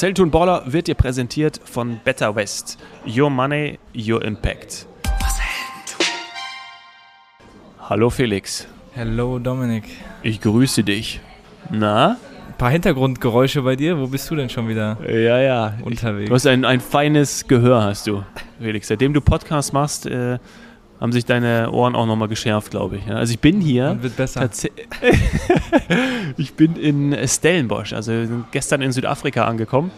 Tun Baller wird dir präsentiert von Better West. Your Money, Your Impact. Hallo Felix. Hallo Dominik. Ich grüße dich. Na? Ein paar Hintergrundgeräusche bei dir. Wo bist du denn schon wieder Ja, ja. unterwegs? Ich, du hast ein, ein feines Gehör, hast du, Felix. Seitdem du Podcast machst, äh, haben sich deine Ohren auch nochmal geschärft, glaube ich. Ja, Also ich bin hier. Und wird besser. Ich bin in Stellenbosch, also gestern in Südafrika angekommen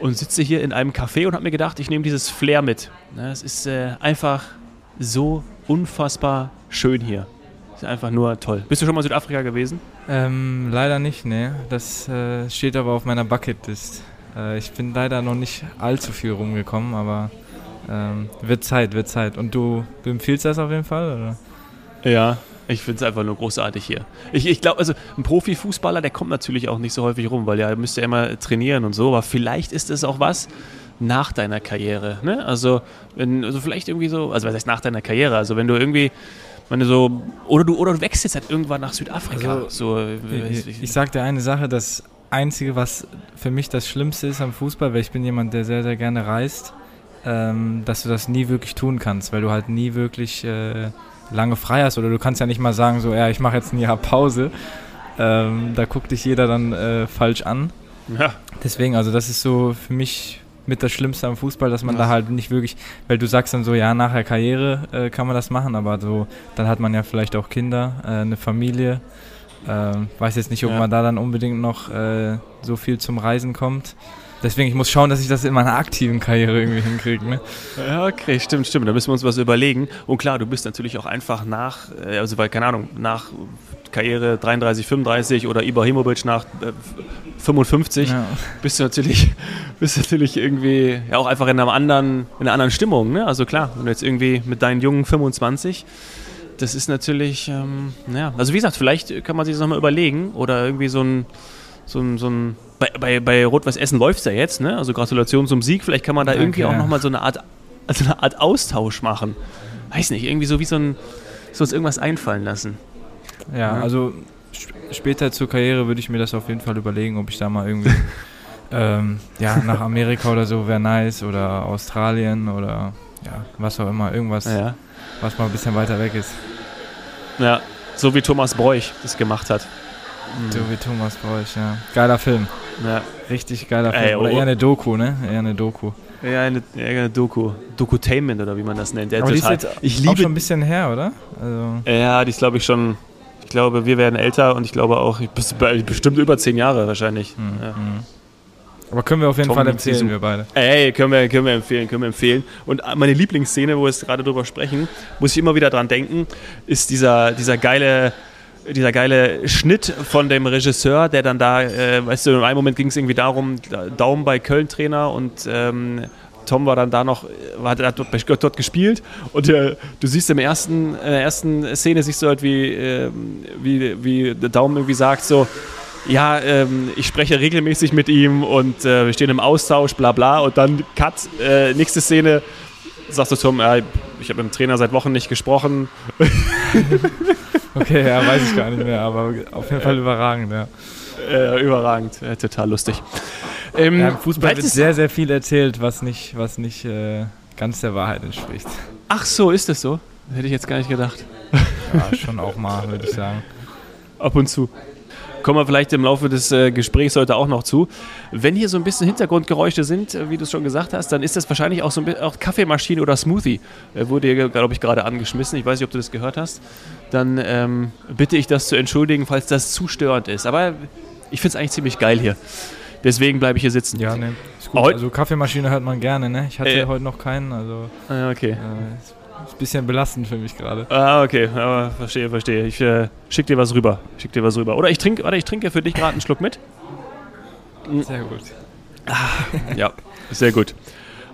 und sitze hier in einem Café und habe mir gedacht, ich nehme dieses Flair mit. Ne, Es ist äh, einfach so unfassbar schön hier. Es ist einfach nur toll. Bist du schon mal in Südafrika gewesen? Ähm, leider nicht, ne. Das äh, steht aber auf meiner Bucketlist. Äh, ich bin leider noch nicht allzu viel rumgekommen, aber ähm, wird Zeit, wird Zeit. Und du, du empfiehlst das auf jeden Fall? Oder? Ja. Ich finde es einfach nur großartig hier. Ich, ich glaube, also ein Profifußballer, der kommt natürlich auch nicht so häufig rum, weil er müsste ja immer trainieren und so, aber vielleicht ist es auch was nach deiner Karriere. Ne? Also, wenn, also vielleicht irgendwie so, also was heißt nach deiner Karriere? Also wenn du irgendwie, du so, oder du, oder du wechselst halt irgendwann nach Südafrika. Also, so, Ich, ich, ich sag dir eine Sache, das Einzige, was für mich das Schlimmste ist am Fußball, weil ich bin jemand, der sehr, sehr gerne reist, ähm, dass du das nie wirklich tun kannst, weil du halt nie wirklich äh, lange frei hast oder du kannst ja nicht mal sagen, so, ja, ich mache jetzt ein Jahr Pause. Ähm, da guckt dich jeder dann äh, falsch an. ja, Deswegen, also das ist so für mich mit das Schlimmste am Fußball, dass man da halt nicht wirklich, weil du sagst dann so, ja, nach der Karriere äh, kann man das machen, aber so, dann hat man ja vielleicht auch Kinder, äh, eine Familie. Ähm, weiß jetzt nicht, ob Ja. man da dann unbedingt noch äh, so viel zum Reisen kommt. Deswegen, ich muss schauen, dass ich das in meiner aktiven Karriere irgendwie hinkriege. Ne? Ja, okay, stimmt, stimmt. Da müssen wir uns was überlegen. Und klar, du bist natürlich auch einfach nach, äh, also weil, keine Ahnung, nach Karriere 33, 35 oder Ibrahimovic nach äh, 55 Ja. bist du natürlich, bist natürlich irgendwie ja auch einfach in einer anderen, in einer anderen Stimmung. Ne? Also klar, wenn du jetzt irgendwie mit deinen jungen 25, das ist natürlich, ähm, ja, also wie gesagt, vielleicht kann man sich das nochmal überlegen oder irgendwie so ein, so ein, so ein bei, bei, bei Rot-Weiß Essen läuft es ja jetzt, ne? Also Gratulation zum Sieg, vielleicht kann man da Danke, irgendwie auch nochmal so eine Art, also eine Art Austausch machen. Weiß nicht, irgendwie so wie so ein, so uns irgendwas einfallen lassen. Ja, Ja. also sp später zur Karriere würde ich mir das auf jeden Fall überlegen, ob ich da mal irgendwie ähm, ja, nach Amerika oder so wäre nice oder Australien oder ja, was auch immer, irgendwas, Ja. was mal ein bisschen weiter weg ist. ja, so wie Thomas Bräuch das gemacht hat. So wie Thomas Bräuch, ja. Geiler Film, Ja. richtig geiler Ey, Film. Oder oh. eher eine Doku, ne? Eher eine Doku. Ja, eine, eine Doku. Dokutainment oder wie man das nennt. Aber die ist jetzt ich auch schon liebe. ein bisschen her, oder? Also, Ja, die ist glaube ich schon. Ich glaube, wir werden älter und ich glaube auch, bestimmt über zehn Jahre wahrscheinlich. hm, Ja. hm. Aber können wir auf jeden Tom Fall empfehlen, diesem- wir beide. Ey, können wir, können wir empfehlen, können wir empfehlen. Und meine Lieblingsszene, wo wir jetzt gerade drüber sprechen, muss ich immer wieder dran denken, ist dieser, dieser geile. Dieser geile Schnitt von dem Regisseur, der dann da, äh, weißt du, in einem Moment ging es irgendwie darum, Daumen bei Köln-Trainer und ähm, Tom war dann da noch, war, hat dort, dort gespielt und äh, du siehst im ersten, in der ersten Szene siehst du halt, wie, ähm, wie, wie der Daumen irgendwie sagt so, ja, ähm, ich spreche regelmäßig mit ihm und äh, wir stehen im Austausch, bla bla und dann Cut, äh, nächste Szene, sagst du Tom, ich habe mit dem Trainer seit Wochen nicht gesprochen. Okay, ja, weiß ich gar nicht mehr, aber auf jeden Fall überragend, ja. Äh, überragend, äh, total lustig. Ähm, ja Im Fußball wird sehr, sehr viel erzählt, was nicht, was nicht äh, ganz der Wahrheit entspricht. Ach so, ist das so? Hätte ich jetzt gar nicht gedacht. Ja, schon auch mal, würde ich sagen. Ab und zu. Kommen wir vielleicht im Laufe des äh, Gesprächs heute auch noch zu. Wenn hier so ein bisschen Hintergrundgeräusche sind, äh, wie du es schon gesagt hast, dann ist das wahrscheinlich auch so ein bisschen auch Kaffeemaschine oder Smoothie. Äh, wurde hier, glaube ich, gerade angeschmissen. Ich weiß nicht, ob du das gehört hast. Dann ähm, bitte ich das zu entschuldigen, falls das zu störend ist. Aber ich finde es eigentlich ziemlich geil hier. Deswegen bleibe ich hier sitzen. Ja, ne, ist gut. Also Kaffeemaschine hört man gerne, ne? Ich hatte Äh. heute noch keinen, also Ah, okay. äh, ist, bisschen belastend für mich gerade. Ah, okay, aber verstehe, verstehe. Ich äh, schick dir was rüber. Schick dir was rüber. Oder ich trinke, warte, ich trinke für dich gerade einen Schluck mit. Sehr gut. Ja, sehr gut.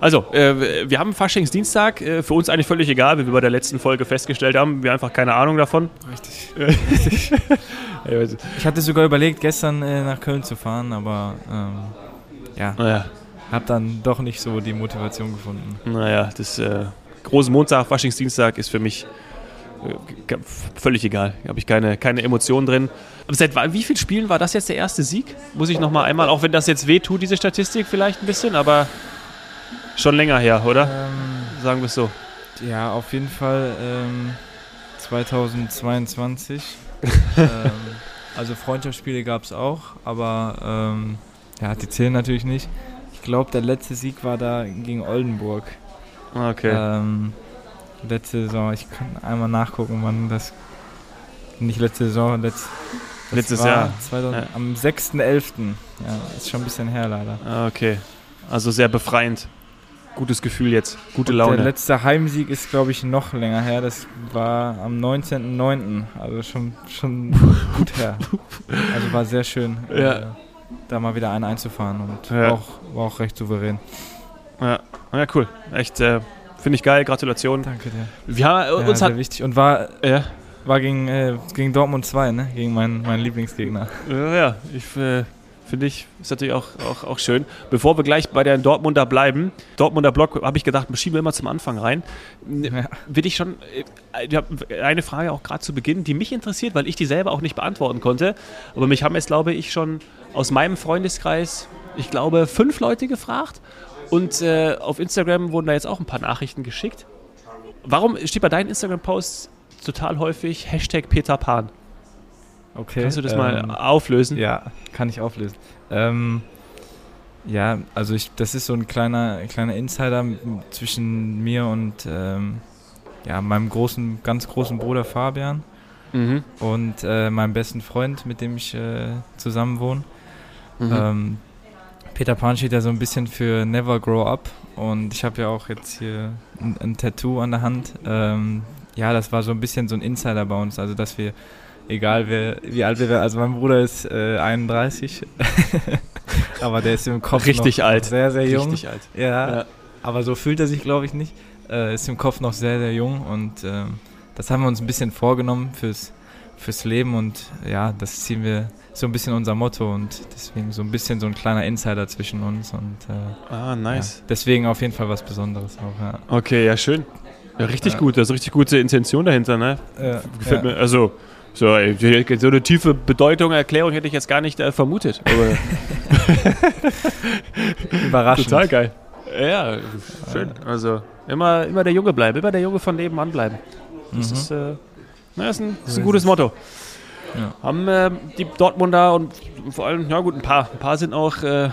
Also, äh, wir haben Faschingsdienstag. Äh, für uns eigentlich völlig egal, wie wir bei der letzten Folge festgestellt haben. Wir einfach keine Ahnung davon. Richtig. Also, Ich hatte sogar überlegt, gestern äh, nach Köln zu fahren, aber ähm, ja, naja, habe dann doch nicht so die Motivation gefunden. naja, das äh, große Montag, Faschingsdienstag ist für mich Äh, völlig egal. Habe ich keine, keine Emotionen drin. Aber seit wie vielen Spielen war das jetzt der erste Sieg? Muss ich nochmal einmal, auch wenn das jetzt wehtut, diese Statistik vielleicht ein bisschen, aber schon länger her, oder? Ähm, Sagen wir es so. Ja, auf jeden Fall ähm, 2022. ähm, also Freundschaftsspiele gab es auch, aber ähm, ja, die zählen natürlich nicht. Ich glaube, der letzte Sieg war da gegen Oldenburg. Ah, okay. Ähm, letzte Saison, ich kann einmal nachgucken, wann das. Nicht letzte Saison, letzt, letztes Jahr. 2000, ja. Am 6.11. Ja, ist schon ein bisschen her leider. Ah, okay. Also sehr befreiend. Gutes Gefühl jetzt, gute Laune. Der letzte Heimsieg ist, glaube ich, noch länger her. Das war am 19.09. Also schon, schon gut her. Also war sehr schön, ja. äh, da mal wieder einen einzufahren und ja. auch, war auch recht souverän. Ja, ja cool. Echt, äh, finde ich geil. Gratulation. Danke dir. Wir haben, äh, uns hat, wichtig. Und war, ja. war gegen, äh, gegen Dortmund 2, ne? gegen meinen, meinen Lieblingsgegner. Ja, ja. ich äh, finde ich, ist natürlich auch, auch, auch schön. Bevor wir gleich bei der Dortmunder bleiben, Dortmunder Block, habe ich gedacht, schieben wir immer zum Anfang rein. Ja. Will ich schon, äh, eine Frage auch gerade zu Beginn, die mich interessiert, weil ich die selber auch nicht beantworten konnte. Aber mich haben jetzt, glaube ich, schon aus meinem Freundeskreis, ich glaube, fünf Leute gefragt. Und äh, auf Instagram wurden da jetzt auch ein paar Nachrichten geschickt. Warum steht bei deinen Instagram-Posts total häufig Hashtag Peter Pan? Okay. Kannst du das ähm, mal auflösen? Ja, kann ich auflösen. Ähm, ja, also ich, das ist so ein kleiner, kleiner Insider zwischen mir und ähm, ja, meinem großen, ganz großen Bruder Fabian mhm. und äh, meinem besten Freund, mit dem ich äh, zusammen wohne. Mhm. Peter Pan steht ja so ein bisschen für Never Grow Up und ich habe ja auch jetzt hier ein, ein Tattoo an der Hand. Ähm, ja, das war so ein bisschen so ein Insider bei uns, also dass wir egal wer, wie alt wir werden. Also mein Bruder ist äh, 31, aber der ist im Kopf richtig noch alt, sehr sehr jung. Richtig alt. Ja, ja. aber so fühlt er sich, glaube ich, nicht. Äh, ist im Kopf noch sehr sehr jung und ähm, das haben wir uns ein bisschen vorgenommen fürs fürs Leben und ja, das ziehen wir so ein bisschen unser Motto und deswegen so ein bisschen so ein kleiner Insider zwischen uns und äh, ah nice. Ja, deswegen auf jeden Fall was Besonderes auch. Ja. Okay, ja schön. Ja, richtig ja. gut, das ist richtig gute Intention dahinter, ne? Gefällt mir. Also so, so eine tiefe Bedeutung, Erklärung hätte ich jetzt gar nicht äh, vermutet. Überraschend. Total geil. Ja, schön. Also immer, immer der Junge bleiben, immer der Junge von nebenan bleiben. Das, mhm. ist, äh, na, ist, ein, ist ein gutes Motto. Ja. Haben äh, die Dortmunder und vor allem, ja gut, ein paar, ein paar sind auch, äh,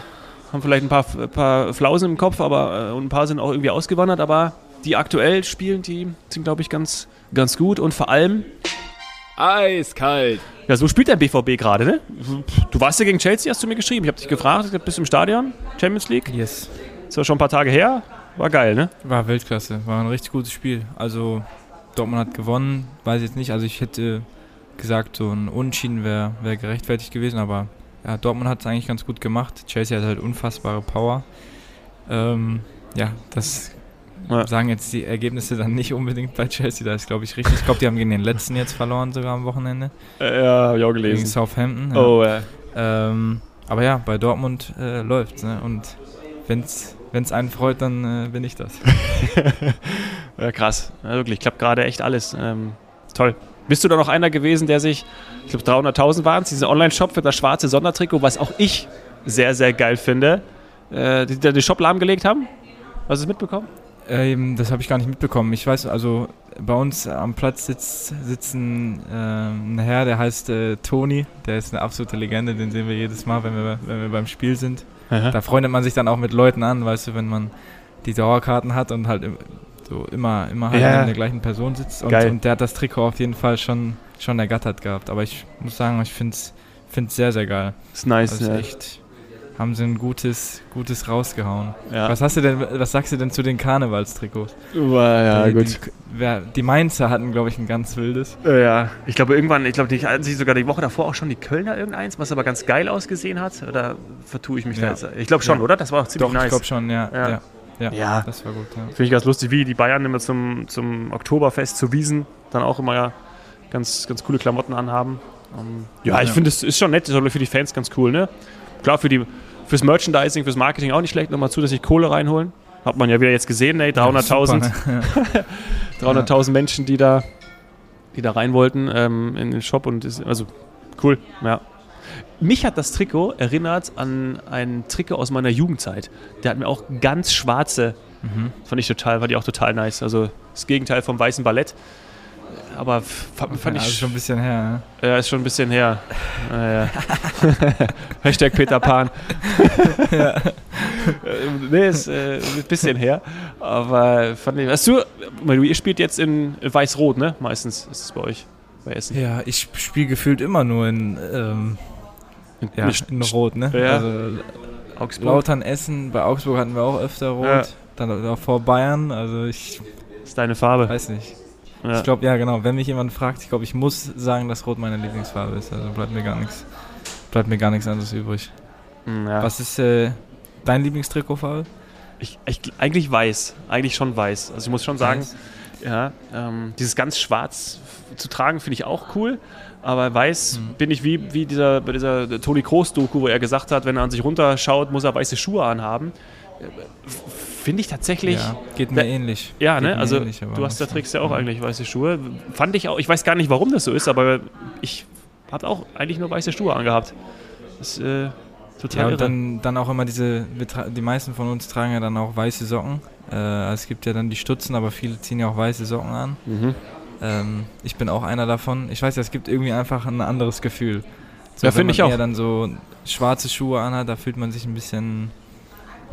haben vielleicht ein paar, paar Flausen im Kopf, aber äh, und ein paar sind auch irgendwie ausgewandert, aber die aktuell spielen, die sind, glaube ich, ganz, ganz gut und vor allem Eiskalt. Ja, so spielt der BVB gerade, ne? Du warst ja gegen Chelsea, hast du mir geschrieben. Ich habe dich gefragt, bist du im Stadion? Champions League? Yes. Das war schon ein paar Tage her. War geil, ne? War Weltklasse. War ein richtig gutes Spiel. Also, Dortmund hat gewonnen. Weiß ich jetzt nicht. Also, ich hätte gesagt, so ein Unentschieden wäre wär gerechtfertigt gewesen. Aber ja, Dortmund hat es eigentlich ganz gut gemacht. Chelsea hat halt unfassbare Power. Ähm, ja, das ja. Sagen jetzt die Ergebnisse dann nicht unbedingt bei Chelsea, da ist glaube ich richtig. Ich glaube, die haben gegen den letzten jetzt verloren sogar am Wochenende. Äh, ja, habe ich auch gelesen. Gegen Southampton. Ja. Oh, ja. Ähm, aber ja, bei Dortmund äh, läuft ne? Und wenn es einen freut, dann äh, bin ich das. ja, krass. Ja, wirklich, klappt gerade echt alles. Ähm, toll. Bist du da noch einer gewesen, der sich, ich glaube 300.000 waren es, diesen Online-Shop für das schwarze Sondertrikot, was auch ich sehr, sehr geil finde, äh, die, die den Shop lahmgelegt haben? Hast du es mitbekommen? Ähm, das habe ich gar nicht mitbekommen. Ich weiß, also bei uns am Platz sitzt, ein, äh, ein Herr, der heißt äh, Toni. Der ist eine absolute Legende, den sehen wir jedes Mal, wenn wir, wenn wir beim Spiel sind. Aha. Da freundet man sich dann auch mit Leuten an, weißt du, wenn man die Dauerkarten hat und halt so immer, immer halt ja. neben der gleichen Person sitzt. Und, und, der hat das Trikot auf jeden Fall schon, schon ergattert gehabt. Aber ich muss sagen, ich finde es sehr, sehr geil. Ist nice, also ja. echt haben sie ein gutes, gutes rausgehauen. Ja. Was hast du denn, was sagst du denn zu den Karnevalstrikots? Ja, die, gut. Die, die Mainzer hatten, glaube ich, ein ganz wildes. Ja, ich glaube irgendwann, ich glaube, die hatten sich sogar die Woche davor auch schon die Kölner irgendeins, was aber ganz geil ausgesehen hat. Oder vertue ich mich ja. da jetzt? Ich glaube schon, ja. oder? Das war auch ziemlich Doch, nice. Ich glaube schon, ja. ja. Ja, ja, das war gut. Ja. Finde ich ganz lustig, wie die Bayern immer zum, zum Oktoberfest zu Wiesen dann auch immer ganz, ganz coole Klamotten anhaben. Um, ähm, ja, ich finde, es ist schon nett, das ist für die Fans ganz cool, ne? Klar, für die, fürs Merchandising, fürs Marketing auch nicht schlecht, nochmal zusätzlich Kohle reinholen. Hat man ja wieder jetzt gesehen, ey, 300.000 ja, 300.000 Menschen, die da die da rein wollten ähm, in den Shop und ist, also cool, ja. Mich hat das Trikot erinnert an ein Trikot aus meiner Jugendzeit. Der hat mir auch ganz schwarze, Mhm. fand ich total, fand ich auch total nice. Also das Gegenteil vom weißen Ballett. Aber fand, fand ja, also ich schon ein bisschen her. ja, ist schon ein bisschen her. Naja. Hashtag Peter Pan. Äh, nee, ist äh, ein bisschen her. Aber fand ich. Hast du, ihr spielt jetzt in Weiß-Rot, ne? Meistens ist es bei euch. Bei Essen. Ja, ja ich spiele gefühlt immer nur in, ähm, ja, in Rot, ne? Ja. Also Augsburg. Lautern, Essen, bei Augsburg hatten wir auch öfter Rot. Ja. Dann auch vor Bayern, also ich ist deine Farbe. weiß nicht. Ja. Ich glaube, ja genau, wenn mich jemand fragt, ich glaube, ich muss sagen, dass Rot meine Lieblingsfarbe ist. Also bleibt mir gar nichts. Bleibt mir gar nichts anderes übrig. Hm, ja. Was ist äh, dein Lieblingstrikotfarbe? Ich, ich, eigentlich weiß. Eigentlich schon weiß. Also ich muss schon sagen, ja, ähm, dieses ganz schwarz zu tragen finde ich auch cool. Aber weiß Mhm. bin ich wie, wie dieser, bei dieser Toni Kroos-Doku, wo er gesagt hat, wenn er an sich runterschaut, muss er weiße Schuhe anhaben. Äh, Finde ich tatsächlich. Ja, geht mir Da- ähnlich. Ja, Geht ne? Also ähnlich, du hast, da trägst ja auch Mhm. eigentlich weiße Schuhe. Fand ich auch, ich weiß gar nicht, warum das so ist, aber ich habe auch eigentlich nur weiße Schuhe angehabt. Das ist äh, total Ja, und dann, dann auch immer diese, die meisten von uns tragen ja dann auch weiße Socken. Äh, also es gibt ja dann die Stutzen, aber viele ziehen ja auch weiße Socken an. mhm. Ähm, ich bin auch einer davon. Ich weiß ja, es gibt irgendwie einfach ein anderes Gefühl. So, Ja, wenn finde man ich auch. eher dann so schwarze Schuhe anhat, da fühlt man sich ein bisschen,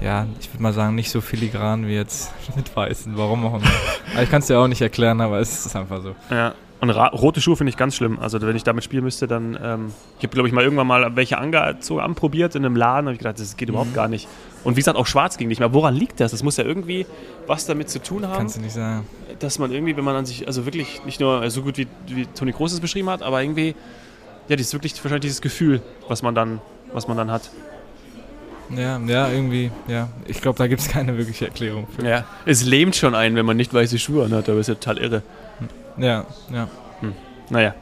ja, ich würde mal sagen, nicht so filigran wie jetzt mit weißen. Warum auch immer. aber ich kann es dir auch nicht erklären, aber es ist einfach so. Ja. Und rote Schuhe finde ich ganz schlimm. Also wenn ich damit spielen müsste, dann. Ähm, ich habe, glaube ich, mal irgendwann mal welche angezogen, anprobiert in einem Laden. habe ich gedacht, das geht überhaupt Mhm. gar nicht. Und wie gesagt, auch schwarz ging nicht mehr. Woran liegt das? Das muss ja irgendwie was damit zu tun haben, Kannst du nicht sagen. dass man irgendwie, wenn man an sich, also wirklich nicht nur äh, so gut wie, wie Toni Kroos es beschrieben hat, aber irgendwie, ja, das ist wirklich wahrscheinlich dieses Gefühl, was man dann, was man dann hat. Ja, ja, irgendwie, ja. Ich glaube, da gibt es keine wirkliche Erklärung für. Ja. Es lähmt schon einen, wenn man nicht weiße Schuhe anhat, aber ist ja total irre. Ja, ja. Naja.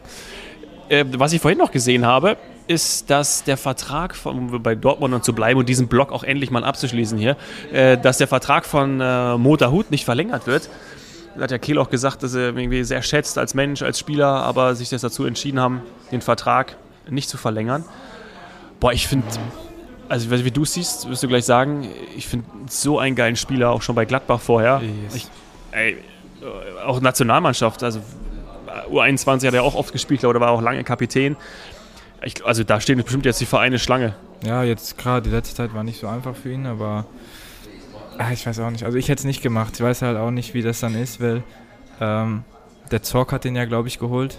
Äh, was ich vorhin noch gesehen habe, ist, dass der Vertrag von, um bei Dortmund zu bleiben und diesen Block auch endlich mal abzuschließen hier, äh, dass der Vertrag von äh, Mota Hut nicht verlängert wird. Da hat ja Kehl auch gesagt, dass er irgendwie sehr schätzt als Mensch, als Spieler, aber sich das dazu entschieden haben, den Vertrag nicht zu verlängern. Boah, ich finde, also wie du es siehst, wirst du gleich sagen, ich finde so einen geilen Spieler, auch schon bei Gladbach vorher. Yes. Ich, ey, auch Nationalmannschaft, also äh, U21 hat er auch oft gespielt, glaube ich, war auch lange Kapitän. Ich, also da stehen bestimmt jetzt die Vereine Schlange. Ja, jetzt gerade die letzte Zeit war nicht so einfach für ihn, aber ah, ich weiß auch nicht. Also ich hätte es nicht gemacht. Ich weiß halt auch nicht, wie das dann ist, weil ähm, der Zorc hat den ja, glaube ich, geholt.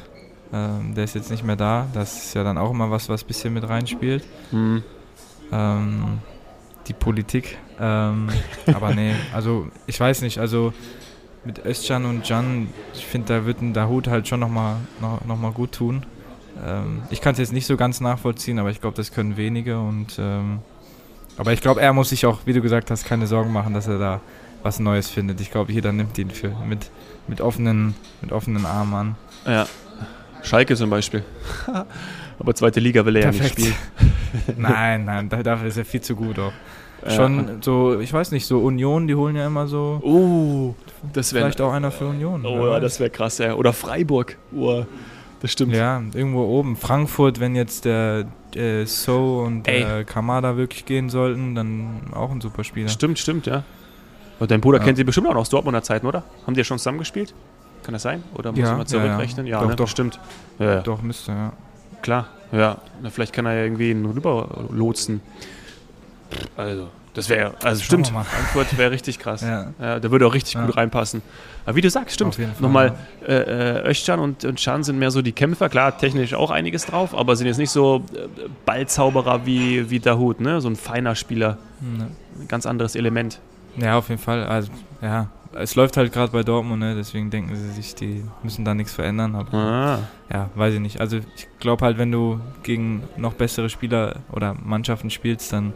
Ähm, der ist jetzt nicht mehr da. Das ist ja dann auch immer was, was ein bisschen mit reinspielt. Hm. Ähm, die Politik. Ähm, aber nee, also ich weiß nicht. Also mit Özcan und Can, ich finde, da wird ein Dahut halt schon nochmal noch, noch mal gut tun. Ähm, ich kann es jetzt nicht so ganz nachvollziehen, aber ich glaube, das können wenige. Und ähm, aber ich glaube, er muss sich auch, wie du gesagt hast, keine Sorgen machen, dass er da was Neues findet. Ich glaube, jeder nimmt ihn für, mit, mit, offenen, mit offenen Armen an. Ja. Schalke zum Beispiel. Aber zweite Liga will er ja nicht Perfekt. spielen. nein, nein, da- dafür ist er viel zu gut auch. Ja. Schon so, ich weiß nicht, so Union, die holen ja immer so. Oh, das wäre Vielleicht auch einer für Union. oh, ja, das wäre krass, ja. Oder Freiburg. Oh, das stimmt. ja, irgendwo oben. Frankfurt, wenn jetzt der äh, So und äh, Kamada wirklich gehen sollten, dann auch ein super Spieler. Stimmt, stimmt, ja. Und dein Bruder Ja. kennt sie bestimmt auch noch aus Dortmunder Zeiten, oder? Haben die ja schon zusammen gespielt? Kann das sein? Oder muss Ja, ich mal ja, zurückrechnen? Ja, Doch, ne? doch. stimmt. Ja, ja. Doch, müsste, ja. Klar, ja. Na, vielleicht kann er ja irgendwie ihn rüber lotsen. Also, das wäre, also Schauen stimmt. Frankfurt wäre richtig krass. Ja. Ja. der würde auch richtig Ja. gut reinpassen. Aber wie du sagst, stimmt. Nochmal, äh, äh, Özcan und, und Can sind mehr so die Kämpfer. Klar, technisch auch einiges drauf, aber sind jetzt nicht so äh, Ballzauberer wie, wie Dahut, ne? So ein feiner Spieler. Ne. Ein ganz anderes Element. Ja, auf jeden Fall. Also, ja, es läuft halt gerade bei Dortmund, ne? deswegen denken sie sich, die müssen da nichts verändern. Aber Ah. ja, weiß ich nicht. Also ich glaube halt, wenn du gegen noch bessere Spieler oder Mannschaften spielst, dann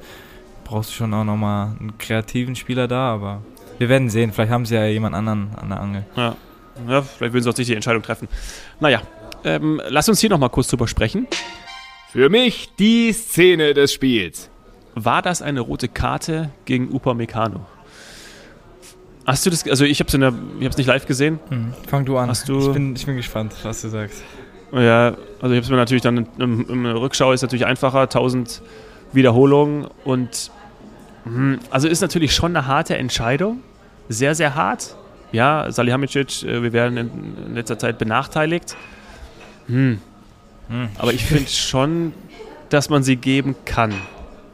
brauchst du schon auch nochmal einen kreativen Spieler da, aber wir werden sehen. Vielleicht haben sie ja jemand anderen an der Angel. Ja. ja, vielleicht würden sie auch nicht die Entscheidung treffen. Naja, ähm, lass uns hier nochmal kurz drüber sprechen. Für mich die Szene des Spiels. War das eine rote Karte gegen Upamecano? Hast du das, also ich habe es nicht live gesehen. Mhm. Fang du an. Hast du- ich, bin, ich bin gespannt, was du sagst. Ja, also ich habe es mir natürlich dann im, im Rückschau ist natürlich einfacher, 1000 Wiederholungen und also ist natürlich schon eine harte Entscheidung, sehr, sehr hart. Ja, Salihamidzic, äh, wir werden in, letzter Zeit benachteiligt. Hm. Hm. Aber ich finde schon, dass man sie geben kann.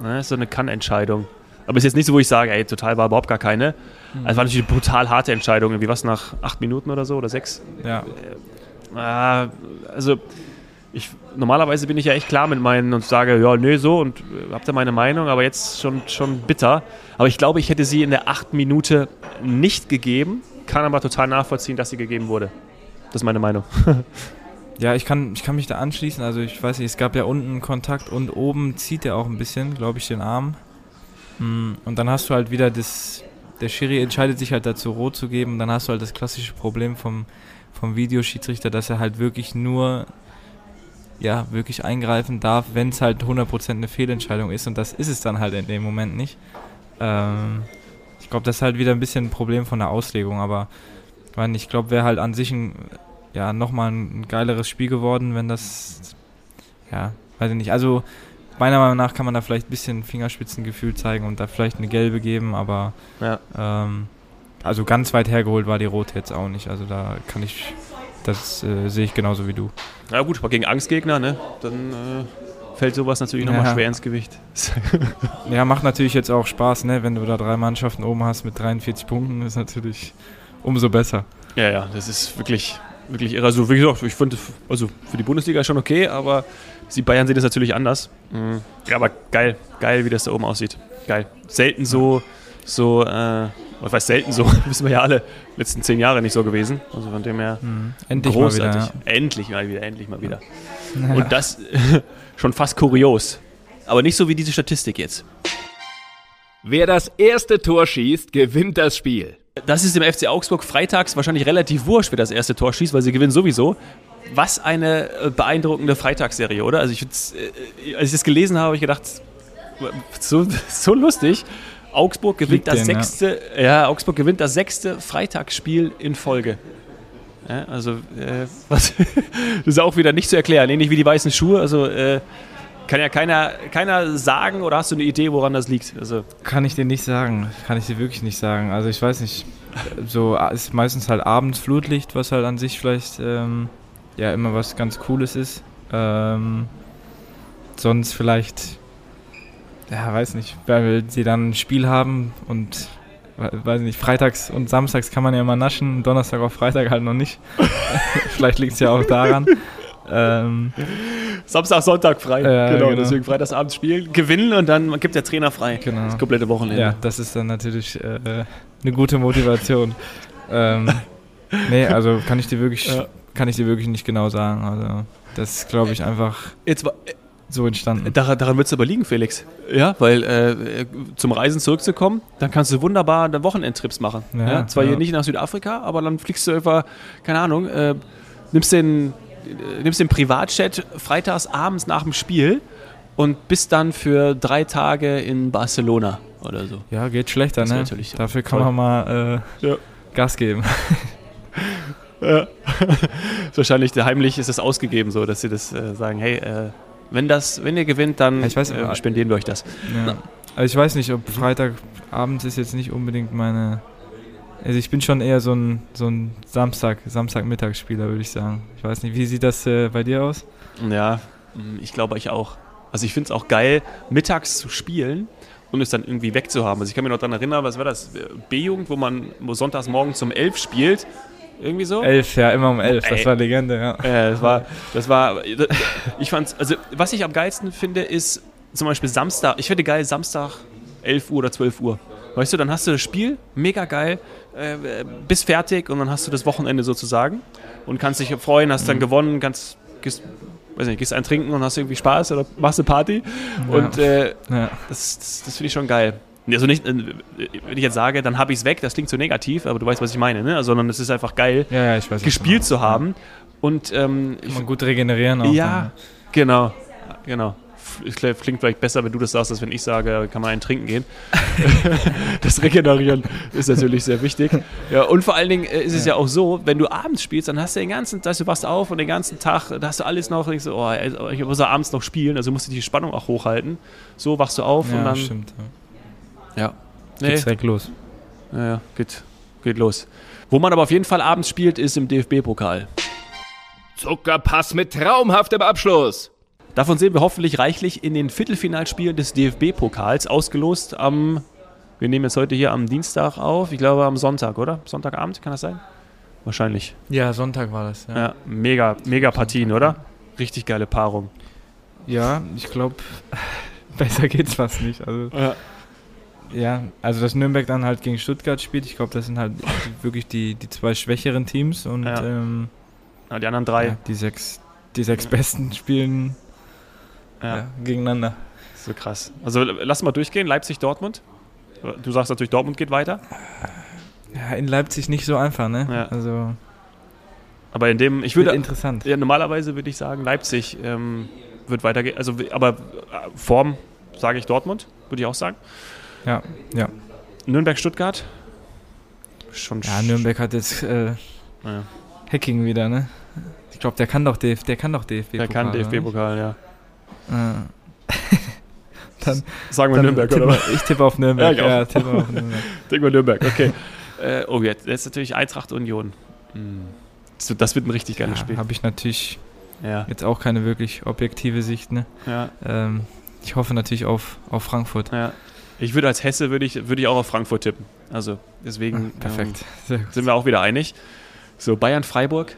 Ne? So eine Kann-Entscheidung. Aber ist jetzt nicht so, wo ich sage, ey, total war überhaupt gar keine. Also es war natürlich eine brutal harte Entscheidung. Irgendwie was nach acht Minuten oder so oder sechs. Ja, Ah, also ich, normalerweise bin ich ja echt klar mit meinen und sage, ja, nee, so und äh, habt ihr meine Meinung, aber jetzt schon, schon bitter. Aber ich glaube, ich hätte sie in der achten Minute nicht gegeben, kann aber total nachvollziehen, dass sie gegeben wurde. Das ist meine Meinung. Ja, ich kann, ich kann mich da anschließen. Also ich weiß nicht, es gab ja unten Kontakt und oben zieht er auch ein bisschen, glaube ich, den Arm. Mm, Und dann hast du halt wieder das, der Schiri entscheidet sich halt dazu, rot zu geben. Und dann hast du halt das klassische Problem vom, vom Videoschiedsrichter, dass er halt wirklich nur, ja, wirklich eingreifen darf, wenn es halt 100% eine Fehlentscheidung ist. Und das ist es dann halt in dem Moment nicht. Ähm, ich glaube, das ist halt wieder ein bisschen ein Problem von der Auslegung, aber ich meine, ich glaube, wäre halt an sich ein, ja, nochmal ein geileres Spiel geworden, wenn das, ja, weiß ich nicht. Also, meiner Meinung nach kann man da vielleicht ein bisschen Fingerspitzengefühl zeigen und da vielleicht eine gelbe geben, aber Ja. ähm, also ganz weit hergeholt war die rote jetzt auch nicht. Also da kann ich, das äh, sehe ich genauso wie du. Ja gut, aber gegen Angstgegner, ne? Dann äh, fällt sowas natürlich nochmal Ja. schwer ins Gewicht. Ja, macht natürlich jetzt auch Spaß, ne? Wenn du da drei Mannschaften oben hast mit 43 Punkten, ist natürlich umso besser. Ja, ja, das ist wirklich, wirklich irre. Also, wie gesagt, ich finde, also für die Bundesliga schon okay, aber die Bayern sehen das natürlich anders. Mhm. Ja, aber geil, geil, wie das da oben aussieht. Geil. Selten so, so, äh, was heißt selten so, wissen wir ja alle, letzten zehn Jahre nicht so gewesen. Also von dem her Endlich großartig. mal wieder. Endlich mal wieder, endlich mal wieder. Ja. Und das schon fast kurios. Aber nicht so wie diese Statistik jetzt. Wer das erste Tor schießt, gewinnt das Spiel. Das ist dem FC Augsburg freitags wahrscheinlich relativ wurscht, wer das erste Tor schießt, weil sie gewinnen sowieso. Was eine äh, beeindruckende Freitagsserie, oder? Also ich, find's, äh, als ich das gelesen habe, habe ich gedacht, so, so lustig. Augsburg gewinnt das ja. sechste, ja. Augsburg gewinnt das sechste Freitagsspiel in Folge. Ja, also äh, was, das ist auch wieder nicht zu erklären, ähnlich wie die weißen Schuhe. Also äh, kann ja keiner, keiner sagen oder hast du eine Idee, woran das liegt? Also Kann ich dir nicht sagen. Kann ich dir wirklich nicht sagen. Also ich weiß nicht. So äh, ist meistens halt abends Flutlicht, was halt an sich vielleicht ähm, ja immer was ganz Cooles ist. Ähm, sonst vielleicht, ja, weiß nicht, weil sie dann ein Spiel haben und we- weiß nicht, freitags und samstags kann man ja immer naschen, Donnerstag auf Freitag halt noch nicht. vielleicht liegt es ja auch daran. Ähm, Samstag, Sonntag frei. Ja, genau, genau. deswegen freitagsabends spielen, gewinnen und dann gibt der Trainer frei. Genau. Das komplette Wochenende. Ja, das ist dann natürlich äh, eine gute Motivation. ähm, nee, also kann ich dir wirklich, Ja. kann ich dir wirklich nicht genau sagen. Also das glaube ich, einfach Jetzt, wa- so entstanden. daran, daran wird es aber liegen, Felix. Ja, weil äh, zum Reisen zurückzukommen, dann kannst du wunderbar Wochenendtrips machen. Ja, Ja, zwar ja. hier nicht nach Südafrika, aber dann fliegst du einfach, keine Ahnung, äh, nimmst den, äh, nimmst den Privatchat freitags abends nach dem Spiel und bist dann für drei Tage in Barcelona oder so. Ja, geht schlechter, Das ne? natürlich Dafür kann toll. man mal äh, Ja. Gas geben. Ja. Wahrscheinlich heimlich ist es ausgegeben, so dass sie das äh, sagen, hey, äh, wenn das, wenn ihr gewinnt, dann Ja, ich weiß, äh, spendieren wir euch das. Ja. Also ich weiß nicht, ob Freitagabend ist jetzt nicht unbedingt meine. Also ich bin schon eher so ein, so ein Samstag, Samstagmittagsspieler, würde ich sagen. Ich weiß nicht, wie sieht das äh, bei dir aus? Ja, mh, ich glaube ich auch. Also ich finde es auch geil, mittags zu spielen und es dann irgendwie wegzuhaben. Also ich kann mich noch daran erinnern, was war das? B-Jugend, wo man wo sonntags morgens um elf spielt. Irgendwie so? Elf, ja, immer um elf. Das Ey. war Legende, ja. Äh, das war, das war, ich fand's, also was ich am geilsten finde, ist zum Beispiel Samstag, ich finde geil Samstag 11 Uhr oder 12 Uhr. Weißt du, dann hast du das Spiel, mega geil, äh, bist fertig und dann hast du das Wochenende sozusagen und kannst dich freuen, hast dann gewonnen, kannst, gehst, weiß nicht, gehst einen trinken und hast irgendwie Spaß oder machst eine Party und äh, ja. das, das, das finde ich schon geil. Also nicht, äh, wenn ich jetzt sage, dann habe ich es weg, das klingt so negativ, aber du weißt, was ich meine, ne? Sondern es ist einfach geil, Ja, ja, weiß. gespielt zu haben und ähm, Kann man gut regenerieren auch. ja, genau, genau. es klingt vielleicht besser, wenn du das sagst, als wenn ich sage, kann man einen trinken gehen. das Regenerieren ist natürlich sehr wichtig. Ja, und vor allen Dingen äh, ist es ja. ja auch so, wenn du abends spielst, dann hast du den ganzen, dass du wachst auf und den ganzen Tag, da hast du alles noch, denkst du, oh, ich muss ja abends noch spielen, also musst du die Spannung auch hochhalten. So wachst du auf ja, und dann. Stimmt, ja. Ja. Nee. Geht's direkt los. Ja, ja, geht, geht los. Wo man aber auf jeden Fall abends spielt, ist im DFB-Pokal. Zuckerpass mit traumhaftem Abschluss. Davon sehen wir hoffentlich reichlich in den Viertelfinalspielen des DFB-Pokals, ausgelost am, wir nehmen jetzt heute hier am Dienstag auf, ich glaube am Sonntag, oder? Sonntagabend, kann das sein? Wahrscheinlich. Ja, Sonntag war das, ja. ja mega, mega Partien, oder? Richtig geile Paarung. Ja, ich glaube, besser geht's fast nicht. Also, ja. Ja. also dass Nürnberg dann halt gegen Stuttgart spielt, ich glaube, das sind halt wirklich die, die zwei schwächeren Teams und ja. Ähm, ja, die anderen drei. die sechs, die sechs besten spielen ja. gegeneinander. So krass. Also lass mal durchgehen. Leipzig-Dortmund. Du sagst natürlich, Dortmund geht weiter. Ja, in Leipzig nicht so einfach, ne? Ja. Also. Aber in dem, ich würde. Interessant. Ja, normalerweise würde ich sagen, Leipzig ähm, wird weitergehen. Also, aber äh, Form sage ich Dortmund, würde ich auch sagen. Ja, ja. Nürnberg-Stuttgart. Schon. Ja, Nürnberg hat jetzt äh, ja. Hacking wieder, ne? Ich glaube, der kann doch DF, der kann doch DFB-Pokal. Der kann DFB-Pokal, ja. Äh. dann, Sagen wir dann Nürnberg, tippe, oder? Ich tippe auf Nürnberg. ja, ja tippe auf Nürnberg. Denken wir Nürnberg, okay. äh, oh, jetzt, jetzt natürlich Eintracht Union. Hm. Das, das, wird ein richtig geiles ja, Spiel. Habe ich natürlich ja. jetzt auch keine wirklich objektive Sicht. Ne? Ja. Ähm, ich hoffe natürlich auf, auf Frankfurt. Ja. Ich würde als Hesse würde ich, würde ich auch auf Frankfurt tippen. Also deswegen ah, perfekt. Ähm, sind wir auch wieder einig. So Bayern Freiburg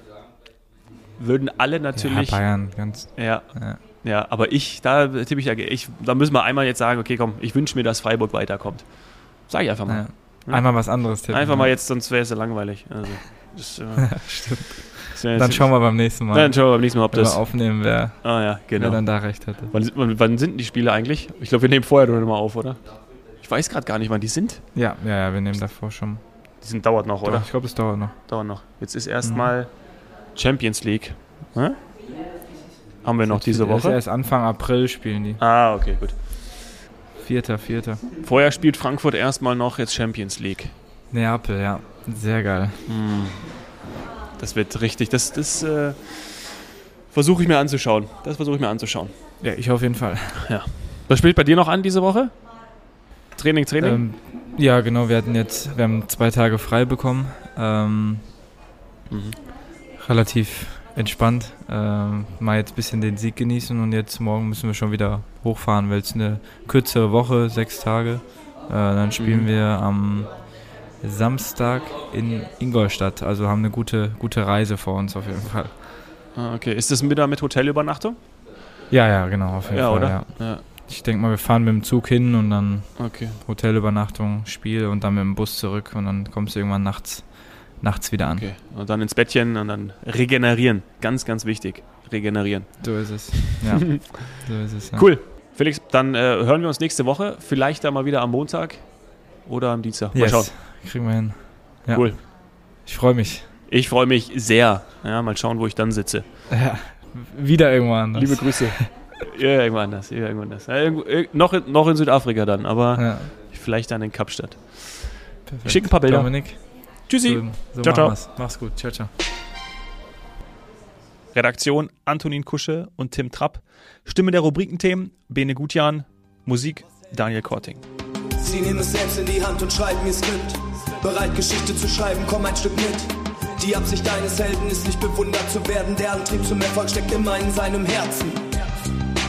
würden alle natürlich. Ja, Bayern ganz. Ja. ja. Ja, aber ich, da tippe ich ja, ich, da müssen wir einmal jetzt sagen, okay, komm, ich wünsche mir, dass Freiburg weiterkommt. Sag ich einfach mal. Ja. Einmal was anderes tippen. Einfach mal jetzt, sonst wäre es ja langweilig. Also, das, äh, Stimmt. Dann schauen wir beim nächsten Mal. Dann schauen wir beim nächsten Mal, ob das. Wir aufnehmen, wer, ah, ja, genau. wer dann da recht hatte. Wann, wann, wann sind die Spiele eigentlich? Ich glaube, wir nehmen vorher nur mal auf, oder? Ich weiß gerade gar nicht, wann die sind. Ja, ja, ja, wir nehmen davor schon. Die sind, dauert noch, Doch, oder? Ich glaube, es dauert noch. Dauert noch. Jetzt ist erstmal mhm. Champions League. Hm? Haben wir noch diese Woche? Erst Anfang April spielen die. Ah, okay, gut. Vierter, vierter. Vorher spielt Frankfurt erstmal noch jetzt Champions League. Neapel, ja. Sehr geil. Hm. Das wird richtig. Das, das äh, versuche ich mir anzuschauen. Das versuche ich mir anzuschauen. Ja, ich auf jeden Fall. Ja. Was spielt bei dir noch an diese Woche? Training, Training? Ähm, ja, genau. Wir hatten jetzt, wir haben zwei Tage frei bekommen. Ähm, mhm. Relativ entspannt. Ähm, mal jetzt ein bisschen den Sieg genießen und jetzt morgen müssen wir schon wieder hochfahren, weil es eine kürzere Woche, sechs Tage. Äh, dann spielen mhm. wir am Samstag in Ingolstadt. Also haben eine gute, gute Reise vor uns auf jeden Fall. Ah, okay. Ist das wieder mit Hotelübernachtung? Ja, ja, genau, auf jeden ja, Fall. Oder? Ja. ja. Ich denke mal, wir fahren mit dem Zug hin und dann okay. Hotelübernachtung, Spiel und dann mit dem Bus zurück und dann kommst du irgendwann nachts nachts wieder an. Okay. Und dann ins Bettchen und dann regenerieren. Ganz, ganz wichtig. Regenerieren. So ist es. Ja. so ist es. Ja. Cool. Felix, dann äh, hören wir uns nächste Woche. Vielleicht dann mal wieder am Montag oder am Dienstag. Mal yes. schauen. Kriegen wir hin. Ja. Cool. Ich freue mich. Ich freue mich sehr. Ja, mal schauen, wo ich dann sitze. Ja, wieder irgendwann anders. Liebe Grüße. ja, irgendwo anders. Ja, irgendwo anders. Ja, irgendwo, noch, in, noch in Südafrika dann, aber ja. vielleicht dann in Kapstadt. Perfekt. Ich schicke ein paar Bilder. Dominik. Tschüssi. So, so ciao, ciao. Wir's. Mach's gut. Ciao, ciao. Redaktion Antonin Kusche und Tim Trapp. Stimme der Rubrikenthemen Bene Gutjan. Musik Daniel Korting. Sie nehmen es selbst in die Hand und schreiben ihr Skript. Bereit, Geschichte zu schreiben, komm ein Stück mit. Die Absicht deines Helden ist nicht bewundert zu werden. Der Antrieb zum Erfolg steckt immer in seinem Herzen.